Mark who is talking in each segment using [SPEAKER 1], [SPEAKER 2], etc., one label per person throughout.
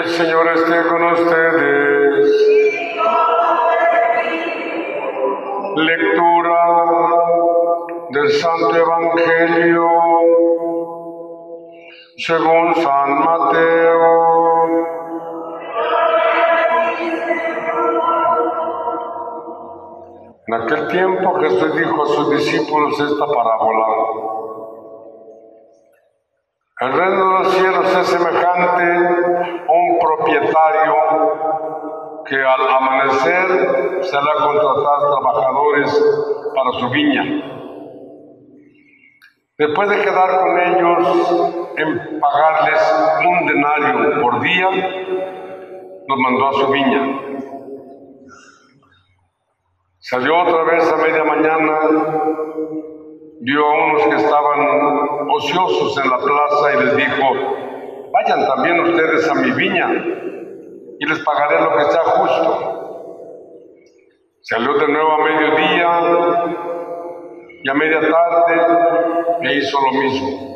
[SPEAKER 1] esté con ustedes. Lectura del Santo Evangelio según San Mateo. En aquel tiempo Jesús dijo a sus discípulos esta parábola. El reino de los cielos es semejante a un propietario que al amanecer se a contratar trabajadores para su viña. Después de quedar con ellos en pagarles un denario por día, los mandó a su viña. Salió otra vez a media mañana, vio a unos que estaban ociosos en la plaza y les dijo, vayan también ustedes a mi viña y les pagaré lo que sea justo. Salió de nuevo a mediodía y a media tarde e hizo lo mismo.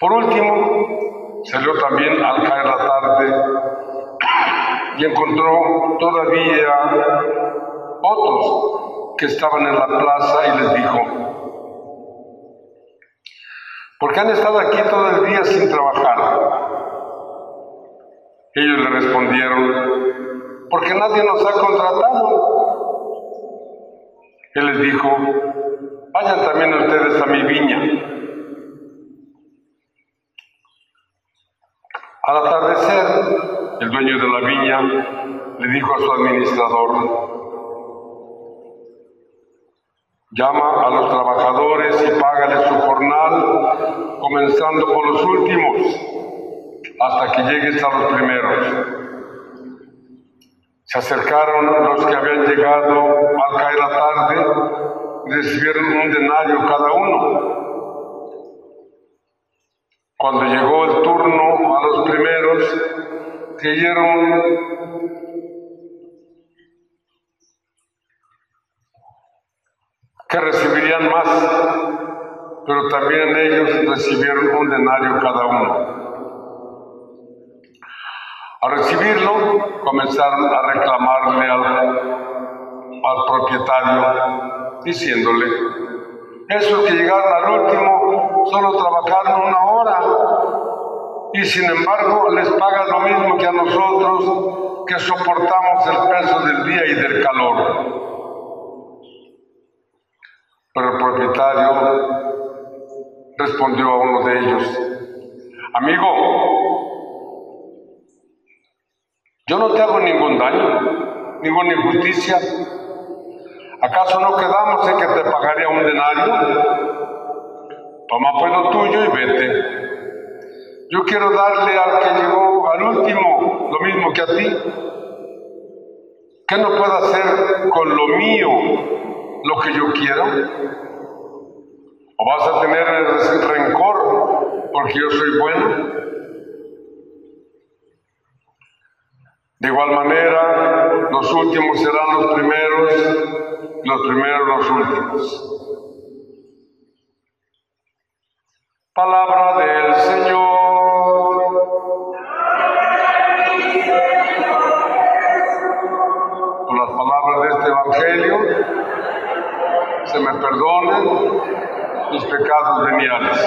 [SPEAKER 1] Por último, salió también al caer la tarde y encontró todavía otros que estaban en la plaza y les dijo, ¿por qué han estado aquí todo el día sin trabajar? Ellos le respondieron, porque nadie nos ha contratado. Él les dijo, vayan también ustedes a mi viña. Al atardecer, el dueño de la viña le dijo a su administrador, llama a los trabajadores y págale su jornal, comenzando por los últimos, hasta que llegues a los primeros. Se acercaron los que habían llegado al caer la tarde recibieron un denario cada uno. Cuando llegó el turno a los primeros, creyeron que recibirían más, pero también ellos recibieron un denario cada uno. Al recibirlo, comenzaron a reclamarle al, al propietario, diciéndole, esos que llegaron al último solo trabajaron una hora y sin embargo les paga lo mismo que a nosotros que soportamos el peso del Pero el propietario respondió a uno de ellos, amigo, yo no te hago ningún daño, ninguna injusticia. ¿Acaso no quedamos en que te pagaría un denario? Toma pues lo tuyo y vete. Yo quiero darle al que llegó al último lo mismo que a ti. ¿Qué no puedo hacer con lo mío lo que yo quiero? ¿O vas a tener rencor porque yo soy bueno? De igual manera, los últimos serán los primeros, los primeros los últimos. Palabra del Señor. Se me perdonen mis pecados veniales.